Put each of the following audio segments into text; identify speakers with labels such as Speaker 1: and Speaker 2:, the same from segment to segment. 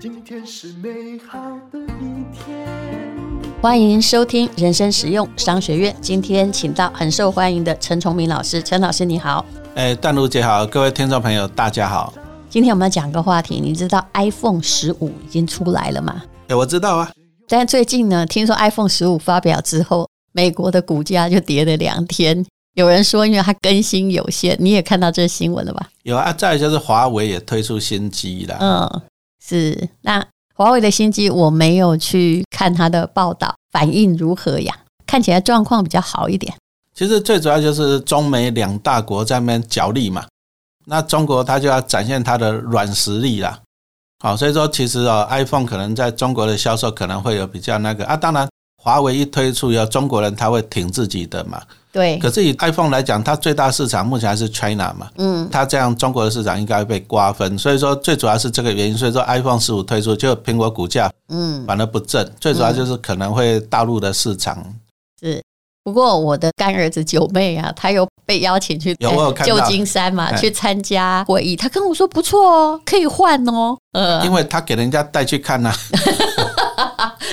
Speaker 1: 今天是美好的一天。
Speaker 2: 欢迎收听人生实用商学院。今天请到很受欢迎的陈崇明老师，陈老师你好。
Speaker 3: 哎，段如姐好，各位听众朋友大家好。
Speaker 2: 今天我们要讲个话题，你知道 iPhone 十五已经出来了吗？
Speaker 3: 哎，我知道啊。
Speaker 2: 但最近呢，听说 iPhone 十五发表之后，美国的股价就跌了两天。有人说，因为它更新有限，你也看到这新闻了吧？
Speaker 3: 有啊，再就是华为也推出新机了。
Speaker 2: 嗯，是。那华为的新机我没有去看它的报道，反应如何呀？看起来状况比较好一点。
Speaker 3: 其实最主要就是中美两大国在那边角力嘛，那中国它就要展现它的软实力啦。好，所以说其实哦，iPhone 可能在中国的销售可能会有比较那个啊，当然。华为一推出以后，中国人他会挺自己的嘛？
Speaker 2: 对。
Speaker 3: 可是以 iPhone 来讲，它最大市场目前还是 China 嘛？嗯。它这样中国的市场应该会被瓜分，所以说最主要是这个原因。所以说 iPhone 十五推出，就苹果股价嗯反而不振，最主要就是可能会大陆的市场。
Speaker 2: 是。不过我的干儿子九妹啊，他有被邀请去旧金山嘛，去参加会议。他跟我说不错哦，可以换哦。
Speaker 3: 呃，因为他给人家带去看呐。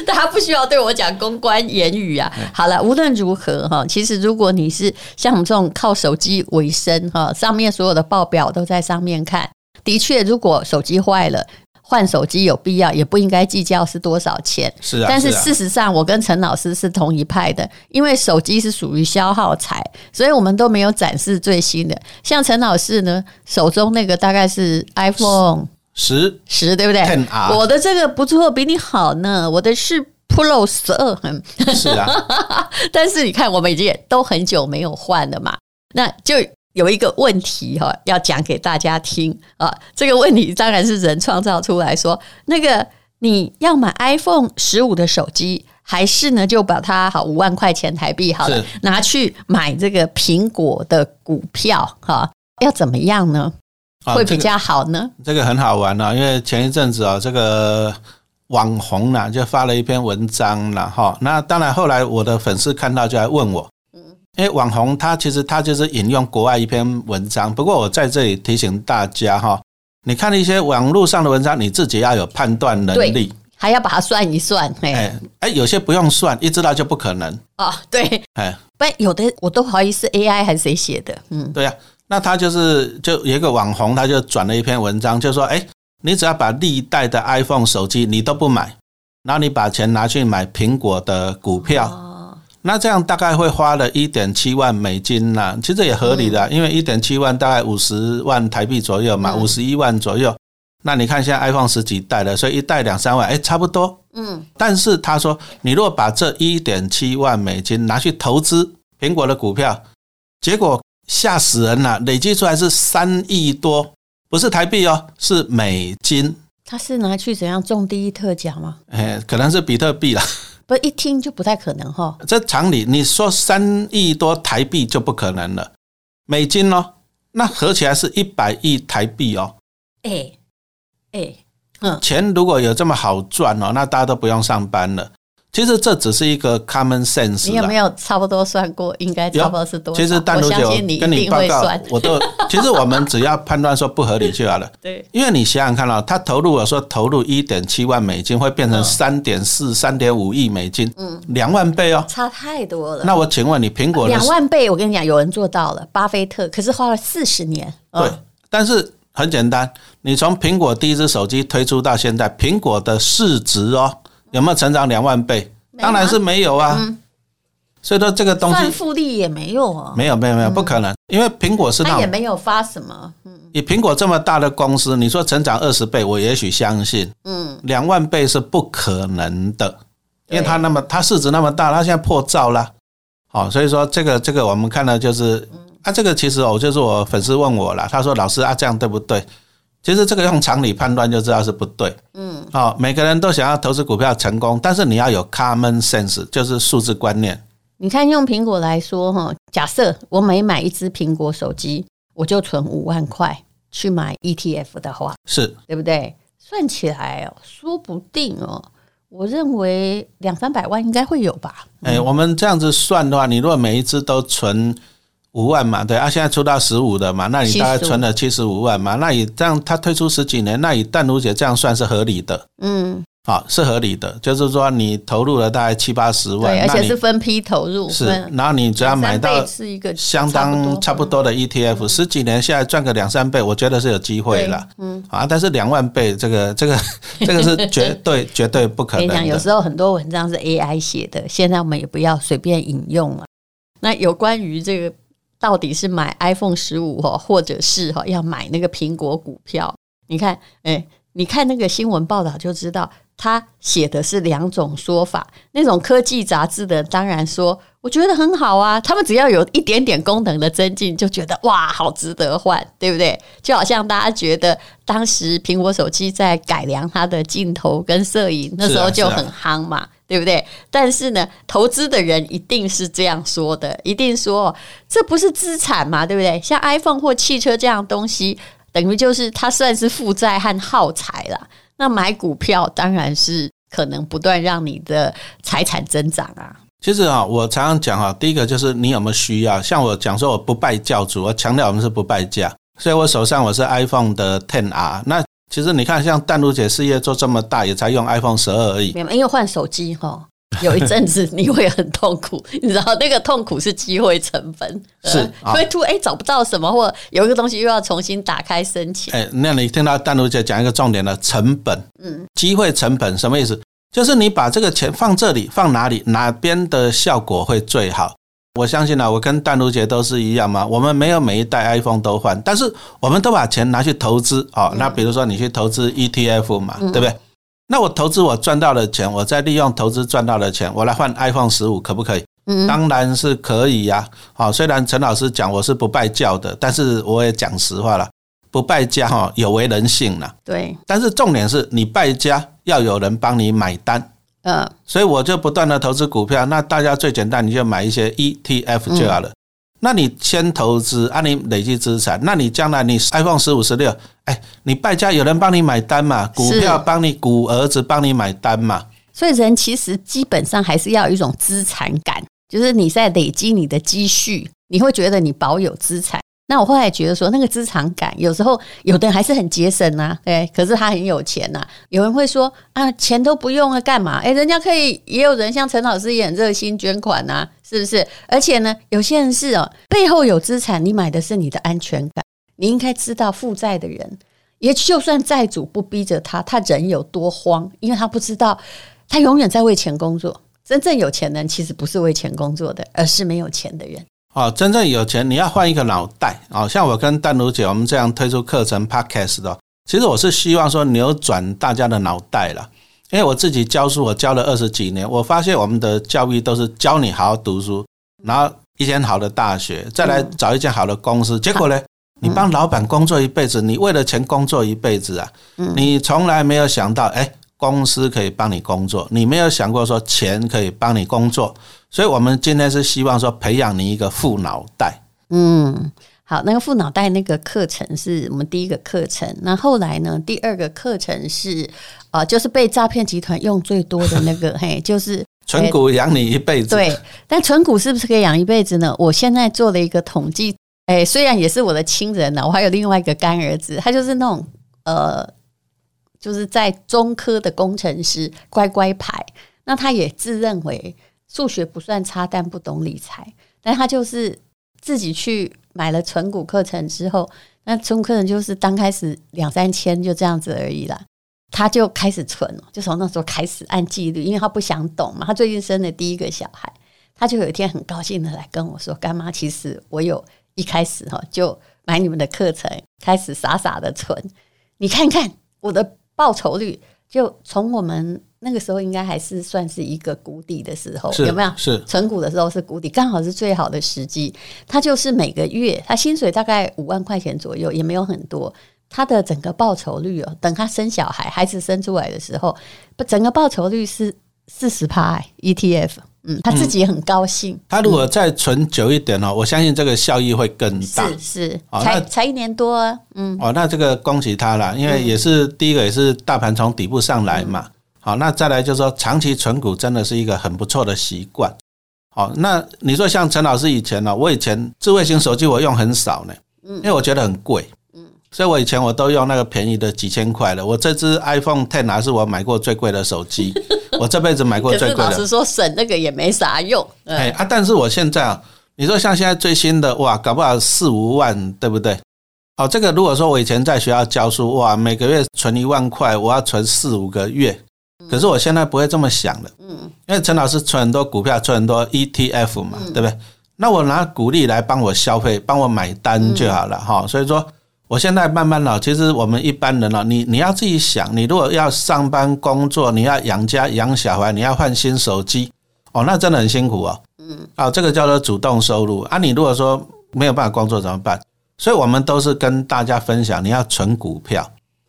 Speaker 2: 但他不需要对我讲公关言语啊。好了，无论如何哈，其实如果你是像我们这种靠手机为生哈，上面所有的报表都在上面看，的确，如果手机坏了，换手机有必要，也不应该计较是多少钱。
Speaker 3: 是啊。
Speaker 2: 但是事实上，我跟陈老师是同一派的，因为手机是属于消耗财，所以我们都没有展示最新的。像陈老师呢，手中那个大概是 iPhone。
Speaker 3: 十
Speaker 2: 十对不对？10R 我的这个不错，比你好呢。我的是 Pro 十二，
Speaker 3: 是啊。
Speaker 2: 但是你看，我们已经都很久没有换了嘛，那就有一个问题哈，要讲给大家听啊。这个问题当然是人创造出来说，那个你要买 iPhone 十五的手机，还是呢就把它好五万块钱台币好了，拿去买这个苹果的股票哈？要怎么样呢？会比较好呢？
Speaker 3: 这个很好玩啊，因为前一阵子啊，这个网红呢就发了一篇文章了哈。那当然后来我的粉丝看到就来问我，嗯，因为网红他其实他就是引用国外一篇文章。不过我在这里提醒大家哈，你看一些网络上的文章，你自己要有判断能力，
Speaker 2: 还要把它算一算。
Speaker 3: 哎哎，有些不用算，一知道就不可能。
Speaker 2: 哦，对，哎，不，有的我都怀疑是 AI 还是谁写的。嗯，
Speaker 3: 对呀。那他就是就有一个网红，他就转了一篇文章，就说：哎，你只要把历代的 iPhone 手机你都不买，然后你把钱拿去买苹果的股票，那这样大概会花了一点七万美金呐，其实也合理的，因为一点七万大概五十万台币左右嘛，五十一万左右。那你看现在 iPhone 十几代了，所以一代两三万，哎，差不多。嗯。但是他说，你如果把这一点七万美金拿去投资苹果的股票，结果。吓死人了！累计出来是三亿多，不是台币哦，是美金。
Speaker 2: 他是拿去怎样中第一特奖吗？
Speaker 3: 哎，可能是比特币啦。
Speaker 2: 不，一听就不太可能哈。
Speaker 3: 这常理，你说三亿多台币就不可能了，美金哦，那合起来是一百亿台币哦。哎哎，嗯，钱如果有这么好赚哦，那大家都不用上班了。其实这只是一个 common sense。
Speaker 2: 你有没有差不多算过？应该差不多是多少？
Speaker 3: 其实淡如姐，我跟你报告，我都 其实我们只要判断说不合理就好了。对，因为你想想看啊，他投入我说投入一点七万美金，会变成三点四、三点五亿美金，嗯，两万倍哦，
Speaker 2: 差太多了。
Speaker 3: 那我请问你，苹果
Speaker 2: 两万倍，我跟你讲，有人做到了，巴菲特，可是花了四十年。
Speaker 3: 对，但是很简单，你从苹果第一只手机推出到现在，苹果的市值哦。有没有成长两万倍？当然是没有啊。嗯、所以说这个东西
Speaker 2: 算复利也没有啊。
Speaker 3: 没有没有没有，不可能，因为苹果是那
Speaker 2: 也没有发什么。嗯，
Speaker 3: 以苹果这么大的公司，你说成长二十倍，我也许相信。嗯，两万倍是不可能的，因为它那么它市值那么大，它现在破兆了。好，所以说这个这个我们看到就是啊，这个其实哦就是我粉丝问我了，他说老师啊，这样对不对？其实这个用常理判断就知道是不对。嗯，好，每个人都想要投资股票成功，但是你要有 common sense，就是数字观念。
Speaker 2: 你看，用苹果来说，哈，假设我每买一只苹果手机，我就存五万块去买 ETF 的话，
Speaker 3: 是
Speaker 2: 对不对？算起来哦，说不定哦，我认为两三百万应该会有吧。
Speaker 3: 哎，我们这样子算的话，你如果每一支都存五万嘛，对啊，现在出到十五的嘛，那你大概存了七十五万嘛，那你这样他推出十几年，那你淡如姐这样算是合理的，嗯，好是合理的，就是说你投入了大概七八十万，
Speaker 2: 对，而且是分批投入，
Speaker 3: 是，然后你只要买到是一个相当差不多的 ETF，十几年下来赚个两三倍，我觉得是有机会了，嗯，啊，但是两万倍这个这个这个 是绝对绝对不可能的。
Speaker 2: 有时候很多文章是 AI 写的，现在我们也不要随便引用了。那有关于这个。到底是买 iPhone 十五哦，或者是哈要买那个苹果股票？你看，哎，你看那个新闻报道就知道，他写的是两种说法。那种科技杂志的当然说，我觉得很好啊，他们只要有一点点功能的增进，就觉得哇，好值得换，对不对？就好像大家觉得当时苹果手机在改良它的镜头跟摄影，那时候就很夯嘛。对不对？但是呢，投资的人一定是这样说的，一定说这不是资产嘛，对不对？像 iPhone 或汽车这样东西，等于就是它算是负债和耗材了。那买股票当然是可能不断让你的财产增长啊。
Speaker 3: 其实啊，我常常讲啊，第一个就是你有没有需要。像我讲说，我不拜教主，我强调我们是不拜教，所以我手上我是 iPhone 的 Ten R 那。其实你看，像淡如姐事业做这么大，也才用 iPhone 十二而已。
Speaker 2: 因为换手机哈，有一阵子你会很痛苦，你知道那个痛苦是机会成本，
Speaker 3: 是
Speaker 2: 因为突然找不到什么，或有一个东西又要重新打开申请。
Speaker 3: 哎，那你听到淡如姐讲一个重点的成本，嗯，机会成本什么意思？就是你把这个钱放这里，放哪里，哪边的效果会最好？我相信啊，我跟淡如姐都是一样嘛。我们没有每一代 iPhone 都换，但是我们都把钱拿去投资哦。那比如说你去投资 ETF 嘛，对不对？那我投资我赚到的钱，我再利用投资赚到的钱，我来换 iPhone 十五，可不可以？嗯，当然是可以呀。好，虽然陈老师讲我是不败教的，但是我也讲实话了，不败家哈有违人性了。
Speaker 2: 对，
Speaker 3: 但是重点是你败家要有人帮你买单。嗯，所以我就不断的投资股票。那大家最简单，你就买一些 ETF 就好了。那你先投资，啊，你累积资产。那你将来你 iPhone 十五、十六，哎，你败家有人帮你买单嘛？股票帮你，股儿子帮你买单嘛？
Speaker 2: 所以人其实基本上还是要有一种资产感，就是你在累积你的积蓄，你会觉得你保有资产。那我后来觉得说，那个资产感，有时候有的人还是很节省呐，对，可是他很有钱呐。有人会说啊，钱都不用了，干嘛？诶，人家可以，也有人像陈老师也很热心捐款呐，是不是？而且呢，有些人是哦，背后有资产，你买的是你的安全感。你应该知道，负债的人，也就算债主不逼着他，他人有多慌，因为他不知道，他永远在为钱工作。真正有钱人其实不是为钱工作的，而是没有钱的人。
Speaker 3: 哦，真正有钱，你要换一个脑袋。哦，像我跟淡如姐，我们这样推出课程 Podcast 的，其实我是希望说扭转大家的脑袋了。因为我自己教书，我教了二十几年，我发现我们的教育都是教你好好读书，然后一间好的大学，再来找一间好的公司。结果呢，你帮老板工作一辈子，你为了钱工作一辈子啊，你从来没有想到，哎，公司可以帮你工作，你没有想过说钱可以帮你工作。所以，我们今天是希望说培养你一个富脑袋。
Speaker 2: 嗯，好，那个富脑袋那个课程是我们第一个课程。那后来呢，第二个课程是啊、呃，就是被诈骗集团用最多的那个，嘿，就是
Speaker 3: 存股养你一辈子。
Speaker 2: 对，但存股是不是可以养一辈子呢？我现在做了一个统计，哎，虽然也是我的亲人呢，我还有另外一个干儿子，他就是那种呃，就是在中科的工程师，乖乖牌。那他也自认为。数学不算差，但不懂理财。但他就是自己去买了存股课程之后，那存股课程就是刚开始两三千就这样子而已啦。他就开始存了，就从那时候开始按纪律，因为他不想懂嘛。他最近生了第一个小孩，他就有一天很高兴的来跟我说：“干妈，其实我有一开始哈就买你们的课程，开始傻傻的存。你看看我的报酬率，就从我们。”那个时候应该还是算是一个谷底的时候，有没有？
Speaker 3: 是
Speaker 2: 存股的时候是谷底，刚好是最好的时机。他就是每个月，他薪水大概五万块钱左右，也没有很多。他的整个报酬率哦，等他生小孩，孩子生出来的时候，不，整个报酬率是四十趴 ETF。嗯，他自己也很高兴。嗯、
Speaker 3: 他如果再存久一点哦，我相信这个效益会更大。
Speaker 2: 是是，才才一年多啊。嗯，
Speaker 3: 哦，那这个恭喜他了，因为也是第一个，也是大盘从底部上来嘛。好，那再来就是说，长期存股真的是一个很不错的习惯。好，那你说像陈老师以前呢？我以前智慧型手机我用很少呢，因为我觉得很贵，嗯所以我以前我都用那个便宜的几千块的。我这支 iPhone Ten 还是我买过最贵的手机，我这辈子买过 最贵的。
Speaker 2: 老实说，省那个也没啥用。
Speaker 3: 哎啊，但是我现在啊，你说像现在最新的哇，搞不好四五万，对不对？哦，这个如果说我以前在学校教书哇，每个月存一万块，我要存四五个月。可是我现在不会这么想了，嗯，因为陈老师存很多股票，存很多 ETF 嘛，对不对？那我拿股利来帮我消费，帮我买单就好了哈。所以说，我现在慢慢了，其实我们一般人了，你你要自己想，你如果要上班工作，你要养家养小孩，你要换新手机，哦，那真的很辛苦哦。嗯，啊，这个叫做主动收入啊。你如果说没有办法工作怎么办？所以我们都是跟大家分享，你要存股票。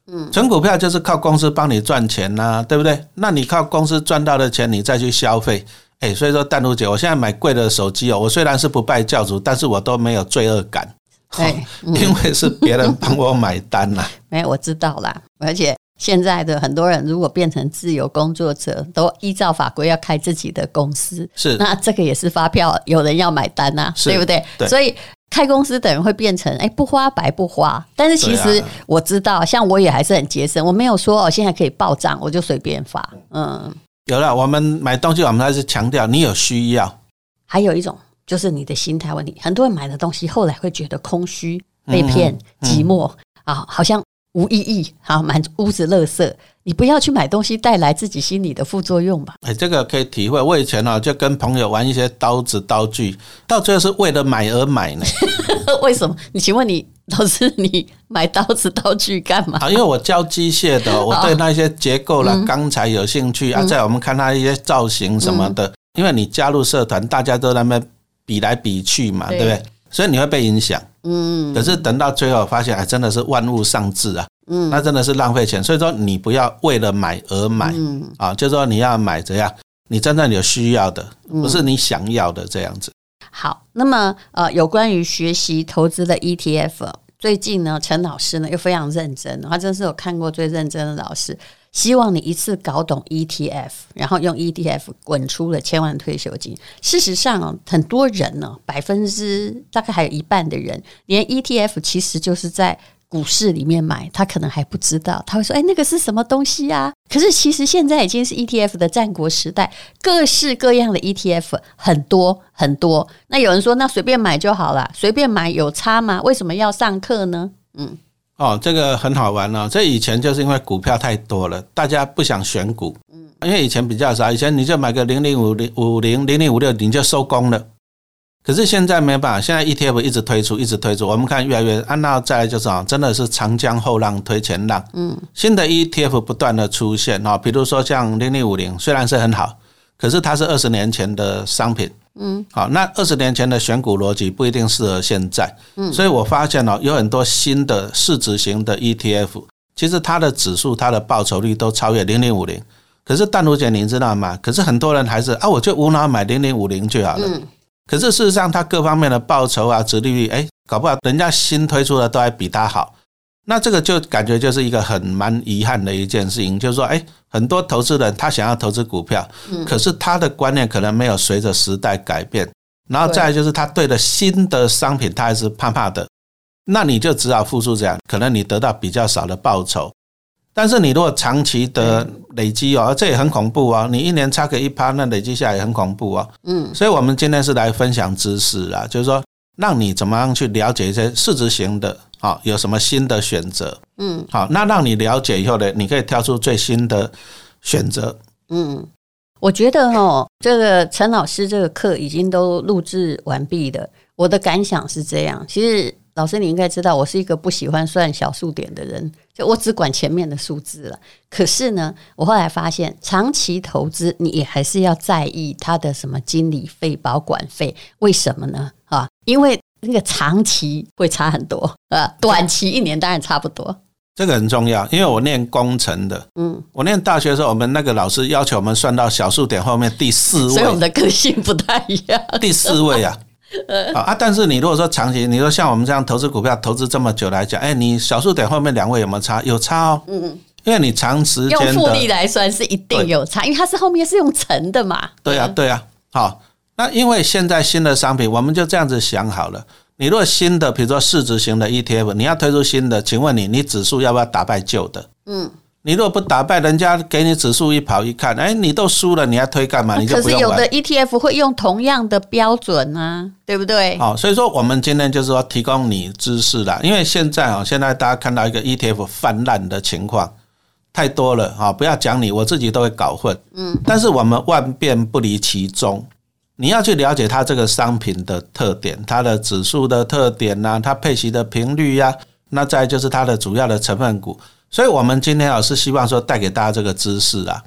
Speaker 3: 嗯，存股票就是靠公司帮你赚钱呐、啊，对不对？那你靠公司赚到的钱，你再去消费，哎，所以说淡如姐，我现在买贵的手机哦，我虽然是不拜教主，但是我都没有罪恶感，哎，因为是别人帮我买单呐。
Speaker 2: 没有，我知道啦。而且现在的很多人如果变成自由工作者，都依照法规要开自己的公司，是那这个也是发票，有人要买单呐、啊，对不对？对，所以。开公司等于会变成哎，不花白不花，但是其实我知道，像我也还是很节省，我没有说哦，现在可以报账，我就随便发。嗯，有
Speaker 3: 了，我们买东西，我们还是强调你有需要。
Speaker 2: 还有一种就是你的心态问题，很多人买的东西后来会觉得空虚、被骗、寂寞啊，好像。无意义，好满屋子垃圾，你不要去买东西带来自己心理的副作用吧。
Speaker 3: 哎，这个可以体会。我以前呢，就跟朋友玩一些刀子刀具，到最后是为了买而买呢。
Speaker 2: 为什么？你请问你老师，你买刀子刀具干嘛？
Speaker 3: 啊，因为我教机械的，我对那些结构啦、钢材有兴趣啊。在我们看它一些造型什么的，因为你加入社团，大家都在那边比来比去嘛，对不对？所以你会被影响。嗯，可是等到最后发现，还真的是万物丧志啊。嗯，那真的是浪费钱。所以说，你不要为了买而买。嗯啊，就是说你要买怎样？你真正有需要的，不是你想要的这样子。
Speaker 2: 好，那么呃，有关于学习投资的 ETF，最近呢，陈老师呢又非常认真，他真是我看过最认真的老师。希望你一次搞懂 ETF，然后用 ETF 滚出了千万退休金。事实上，很多人呢，百分之大概还有一半的人，连 ETF 其实就是在股市里面买，他可能还不知道。他会说：“哎，那个是什么东西呀？”可是其实现在已经是 ETF 的战国时代，各式各样的 ETF 很多很多。那有人说：“那随便买就好了，随便买有差吗？为什么要上课呢？”嗯。
Speaker 3: 哦，这个很好玩哦。这以前就是因为股票太多了，大家不想选股。嗯，因为以前比较少，以前你就买个零零五零五零零零五六，你就收工了。可是现在没办法，现在 ETF 一直推出，一直推出。我们看越来越，按照再来就是啊，真的是长江后浪推前浪。嗯，新的 ETF 不断的出现啊，比如说像零零五零，虽然是很好，可是它是二十年前的商品。嗯，好，那二十年前的选股逻辑不一定适合现在，嗯，所以我发现哦，有很多新的市值型的 ETF，其实它的指数、它的报酬率都超越零零五零。可是淡如姐，你知道吗？可是很多人还是啊，我就无脑买零零五零就好了。可是事实上，它各方面的报酬啊、殖利率，哎，搞不好人家新推出的都还比它好。那这个就感觉就是一个很蛮遗憾的一件事情，就是说，哎，很多投资人他想要投资股票，可是他的观念可能没有随着时代改变，然后再来就是他对的新的商品他还是怕怕的，那你就只好付出这样，可能你得到比较少的报酬，但是你如果长期的累积哦，这也很恐怖哦，你一年差个一趴，那累积下来也很恐怖哦。嗯，所以我们今天是来分享知识啦，就是说。让你怎么样去了解一些市值型的啊？有什么新的选择？嗯，好，那让你了解以后呢，你可以挑出最新的选择。嗯，
Speaker 2: 我觉得哦，这个陈老师这个课已经都录制完毕了。我的感想是这样，其实老师你应该知道，我是一个不喜欢算小数点的人，就我只管前面的数字了。可是呢，我后来发现，长期投资你也还是要在意它的什么经理费、保管费，为什么呢？啊，因为那个长期会差很多啊，短期一年当然差不多。
Speaker 3: 这个很重要，因为我念工程的，嗯，我念大学的时候，我们那个老师要求我们算到小数点后面第四位，
Speaker 2: 所以我们的个性不太一样。
Speaker 3: 第四位啊，啊，但是你如果说长期，你说像我们这样投资股票投资这么久来讲，哎，你小数点后面两位有没有差？有差哦，嗯，因为你长时间
Speaker 2: 用复利来算是一定有差，因为它是后面是用乘的嘛。
Speaker 3: 对啊，对啊，好。那因为现在新的商品，我们就这样子想好了。你如果新的，比如说市值型的 ETF，你要推出新的，请问你，你指数要不要打败旧的？嗯。你如果不打败人家，给你指数一跑一看，哎，你都输了，你还推干嘛？你就不用玩。
Speaker 2: 可是有的 ETF 会用同样的标准啊，对不对？
Speaker 3: 哦，所以说我们今天就是说提供你知识啦，因为现在啊，现在大家看到一个 ETF 泛滥的情况太多了啊，不要讲你，我自己都会搞混。嗯，但是我们万变不离其宗，你要去了解它这个商品的特点，它的指数的特点呐，它配息的频率呀，那再就是它的主要的成分股。所以，我们今天啊是希望说带给大家这个知识啊，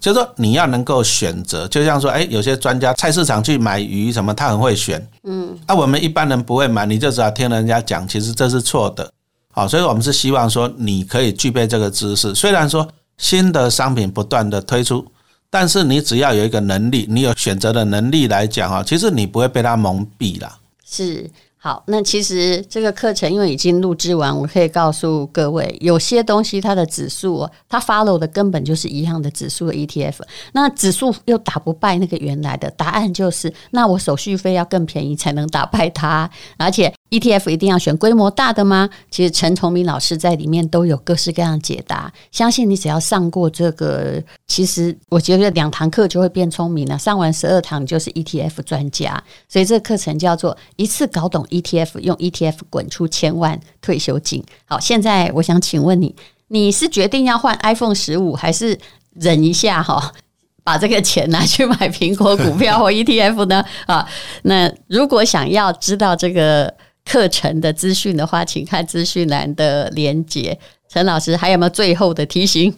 Speaker 3: 就是说你要能够选择，就像说，哎，有些专家菜市场去买鱼什么，他很会选，嗯，啊，我们一般人不会买，你就只要听人家讲，其实这是错的，好，所以我们是希望说你可以具备这个知识。虽然说新的商品不断的推出，但是你只要有一个能力，你有选择的能力来讲哈，其实你不会被他蒙蔽了。
Speaker 2: 是。好，那其实这个课程因为已经录制完，我可以告诉各位，有些东西它的指数，它 follow 的根本就是一样的指数的 ETF，那指数又打不败那个原来的，答案就是，那我手续费要更便宜才能打败它，而且。ETF 一定要选规模大的吗？其实陈崇明老师在里面都有各式各样解答。相信你只要上过这个，其实我觉得两堂课就会变聪明了。上完十二堂就是 ETF 专家。所以这个课程叫做一次搞懂 ETF，用 ETF 滚出千万退休金。好，现在我想请问你，你是决定要换 iPhone 十五，还是忍一下哈，把这个钱拿去买苹果股票或 ETF 呢？啊，那如果想要知道这个。课程的资讯的话，请看资讯栏的连接。陈老师还有没有最后的提醒？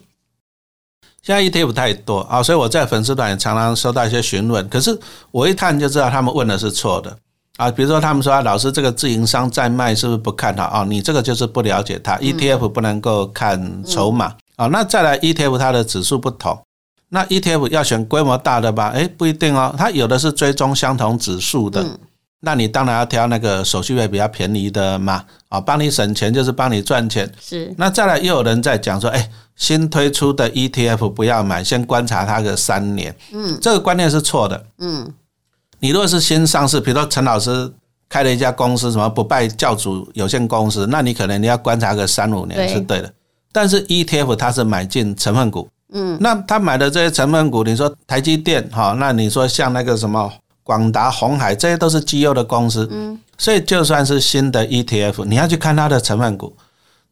Speaker 3: 现在 ETF 太多啊，所以我在粉丝团也常常收到一些询问。可是我一看就知道他们问的是错的啊。比如说他们说，老师这个自营商在卖是不是不看好啊？你这个就是不了解它。ETF 不能够看筹码啊。那再来 ETF 它的指数不同，那 ETF 要选规模大的吧？诶，不一定哦，它有的是追踪相同指数的。那你当然要挑那个手续费比较便宜的嘛，啊，帮你省钱就是帮你赚钱。
Speaker 2: 是。
Speaker 3: 那再来又有人在讲说，哎，新推出的 ETF 不要买，先观察它个三年。嗯。这个观念是错的。嗯。你如果是新上市，比如说陈老师开了一家公司，什么不败教主有限公司，那你可能你要观察个三五年是对的。但是 ETF 它是买进成分股。嗯。那他买的这些成分股，你说台积电哈，那你说像那个什么？广达、鸿海这些都是绩优的公司，嗯，所以就算是新的 ETF，你要去看它的成分股，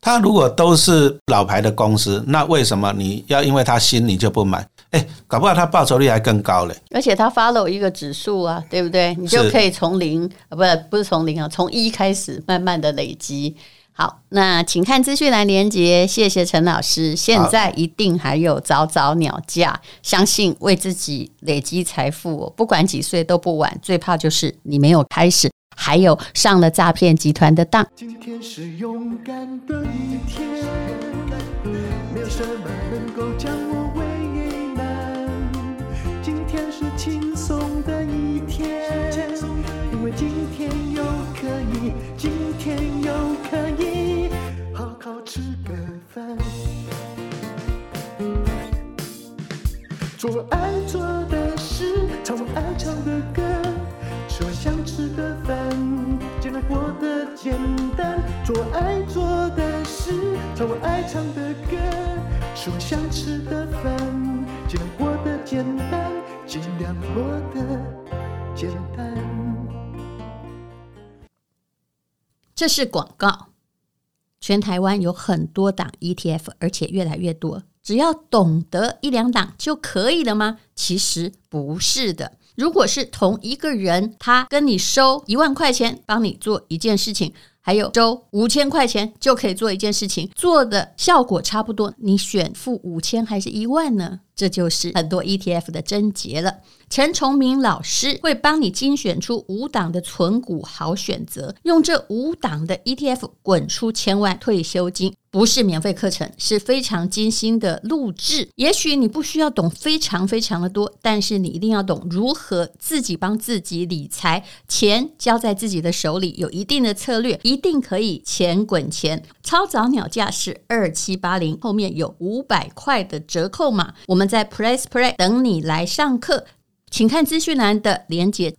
Speaker 3: 它如果都是老牌的公司，那为什么你要因为它新你就不买？哎，搞不好它报酬率还更高嘞。
Speaker 2: 而且它 follow 一个指数啊，对不对？你就可以从零啊，不是不是从零啊，从一开始慢慢的累积。好，那请看资讯栏连接，谢谢陈老师。现在一定还有早早鸟价，相信为自己累积财富，不管几岁都不晚。最怕就是你没有开始，还有上了诈骗集团的当。
Speaker 1: 今天是勇敢的一天，没有什么能够将我为难。今天是轻松的一做爱做的事，唱我爱唱的歌，吃我想吃的饭，尽量过得简单。做爱做的事，唱我爱唱的歌，吃我想吃的饭，尽量过得简单，尽量过得简单。
Speaker 2: 这是广告。全台湾有很多档 ETF，而且越来越多。只要懂得一两档就可以了吗？其实不是的。如果是同一个人，他跟你收一万块钱，帮你做一件事情。还有收五千块钱就可以做一件事情，做的效果差不多，你选付五千还是一万呢？这就是很多 ETF 的症结了。陈崇明老师会帮你精选出五档的存股好选择，用这五档的 ETF 滚出千万退休金。不是免费课程，是非常精心的录制。也许你不需要懂非常非常的多，但是你一定要懂如何自己帮自己理财，钱交在自己的手里，有一定的策略，一定可以钱滚钱。超早鸟价是二七八零，后面有五百块的折扣码，我们在 PressPlay 等你来上课。请看资讯栏的连接。